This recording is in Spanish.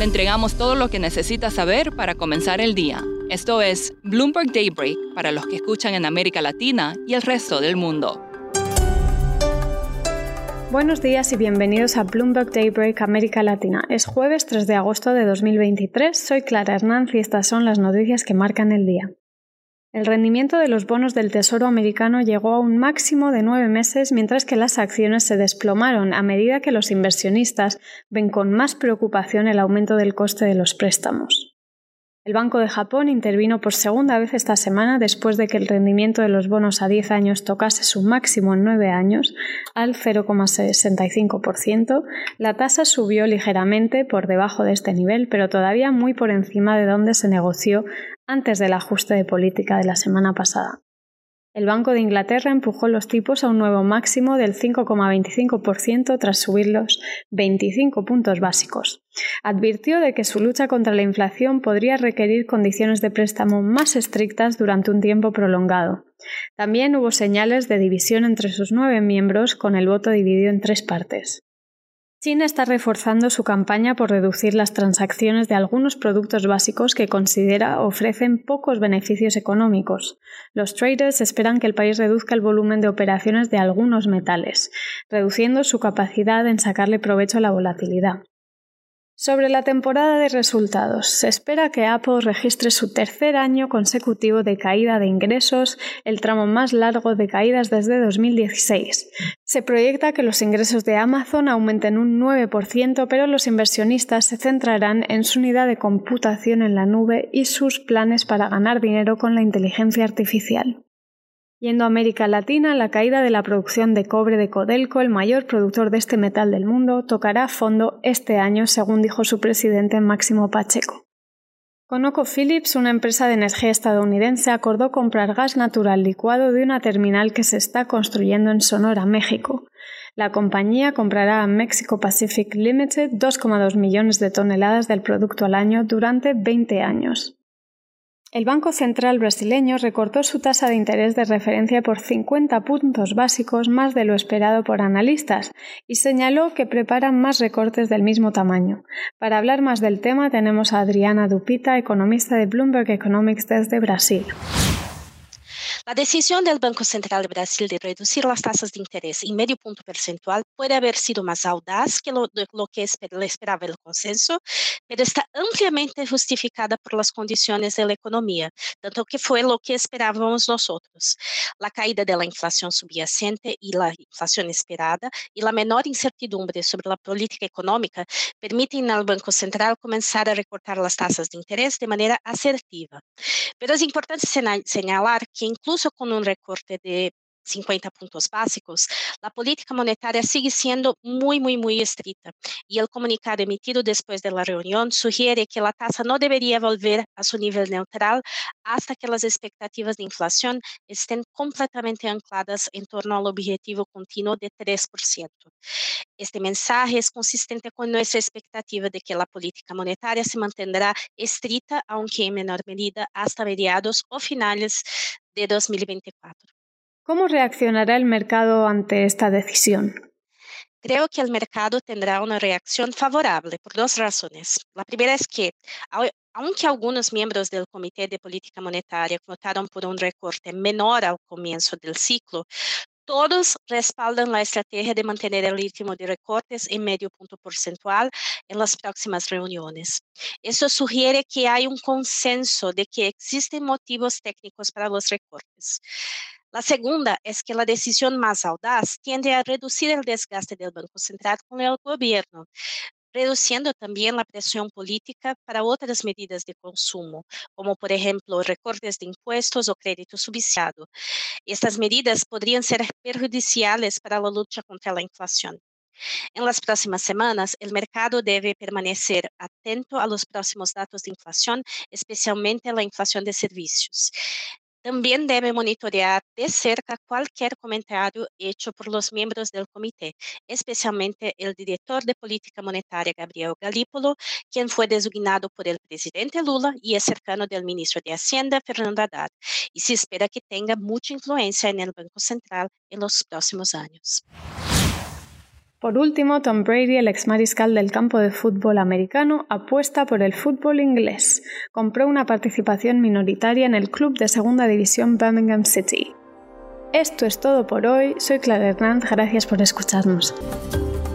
Le entregamos todo lo que necesita saber para comenzar el día. Esto es Bloomberg Daybreak para los que escuchan en América Latina y el resto del mundo. Buenos días y bienvenidos a Bloomberg Daybreak América Latina. Es jueves 3 de agosto de 2023. Soy Clara Hernández y estas son las noticias que marcan el día. El rendimiento de los bonos del Tesoro americano llegó a un máximo de nueve meses mientras que las acciones se desplomaron a medida que los inversionistas ven con más preocupación el aumento del coste de los préstamos. El Banco de Japón intervino por segunda vez esta semana después de que el rendimiento de los bonos a 10 años tocase su máximo en 9 años, al 0,65%. La tasa subió ligeramente por debajo de este nivel, pero todavía muy por encima de donde se negoció antes del ajuste de política de la semana pasada. El Banco de Inglaterra empujó los tipos a un nuevo máximo del 5,25% tras subirlos 25 puntos básicos. Advirtió de que su lucha contra la inflación podría requerir condiciones de préstamo más estrictas durante un tiempo prolongado. También hubo señales de división entre sus nueve miembros, con el voto dividido en tres partes. China está reforzando su campaña por reducir las transacciones de algunos productos básicos que considera ofrecen pocos beneficios económicos. Los traders esperan que el país reduzca el volumen de operaciones de algunos metales, reduciendo su capacidad en sacarle provecho a la volatilidad. Sobre la temporada de resultados, se espera que Apple registre su tercer año consecutivo de caída de ingresos, el tramo más largo de caídas desde 2016. Se proyecta que los ingresos de Amazon aumenten un 9%, pero los inversionistas se centrarán en su unidad de computación en la nube y sus planes para ganar dinero con la inteligencia artificial. Yendo a América Latina, la caída de la producción de cobre de Codelco, el mayor productor de este metal del mundo, tocará fondo este año, según dijo su presidente Máximo Pacheco. ConocoPhillips, una empresa de energía estadounidense, acordó comprar gas natural licuado de una terminal que se está construyendo en Sonora, México. La compañía comprará a Mexico Pacific Limited 2,2 millones de toneladas del producto al año durante 20 años. El Banco Central brasileño recortó su tasa de interés de referencia por 50 puntos básicos más de lo esperado por analistas y señaló que preparan más recortes del mismo tamaño. Para hablar más del tema tenemos a Adriana Dupita, economista de Bloomberg Economics desde Brasil. La decisión del Banco Central de Brasil de reducir las tasas de interés en medio punto percentual puede haber sido más audaz que lo, lo que esper, esperaba el consenso, pero está ampliamente justificada por las condiciones de la economía, tanto que fue lo que esperábamos nosotros. La caída de la inflación subyacente y la inflación esperada y la menor incertidumbre sobre la política económica permiten al Banco Central comenzar a recortar las tasas de interés de manera asertiva. Pero es importante señalar que incluso incluso con un recorte de 50 puntos básicos, la política monetaria sigue siendo muy, muy, muy estricta. Y el comunicado emitido después de la reunión sugiere que la tasa no debería volver a su nivel neutral hasta que las expectativas de inflación estén completamente ancladas en torno al objetivo continuo de 3%. Este mensaje es consistente con nuestra expectativa de que la política monetaria se mantendrá estricta, aunque en menor medida, hasta mediados o finales de 2024. ¿Cómo reaccionará el mercado ante esta decisión? Creo que el mercado tendrá una reacción favorable por dos razones. La primera es que, aunque algunos miembros del Comité de Política Monetaria votaron por un recorte menor al comienzo del ciclo, todos respaldan la estrategia de mantener el ritmo de recortes en medio punto porcentual en las próximas reuniones. Eso sugiere que hay un consenso de que existen motivos técnicos para los recortes. La segunda es que la decisión más audaz tiende a reducir el desgaste del Banco Central con el gobierno, reduciendo también la presión política para otras medidas de consumo, como por ejemplo recortes de impuestos o crédito subsidiado. Estas medidas podrían ser perjudiciales para la lucha contra la inflación. En las próximas semanas, el mercado debe permanecer atento a los próximos datos de inflación, especialmente la inflación de servicios. También debe monitorear de cerca cualquier comentario hecho por los miembros del comité, especialmente el director de política monetaria Gabriel Galípolo, quien fue designado por el presidente Lula y es cercano del ministro de Hacienda Fernando Haddad, y se espera que tenga mucha influencia en el Banco Central en los próximos años. Por último, Tom Brady, el ex mariscal del campo de fútbol americano, apuesta por el fútbol inglés. Compró una participación minoritaria en el club de segunda división Birmingham City. Esto es todo por hoy. Soy Clara Hernández. Gracias por escucharnos.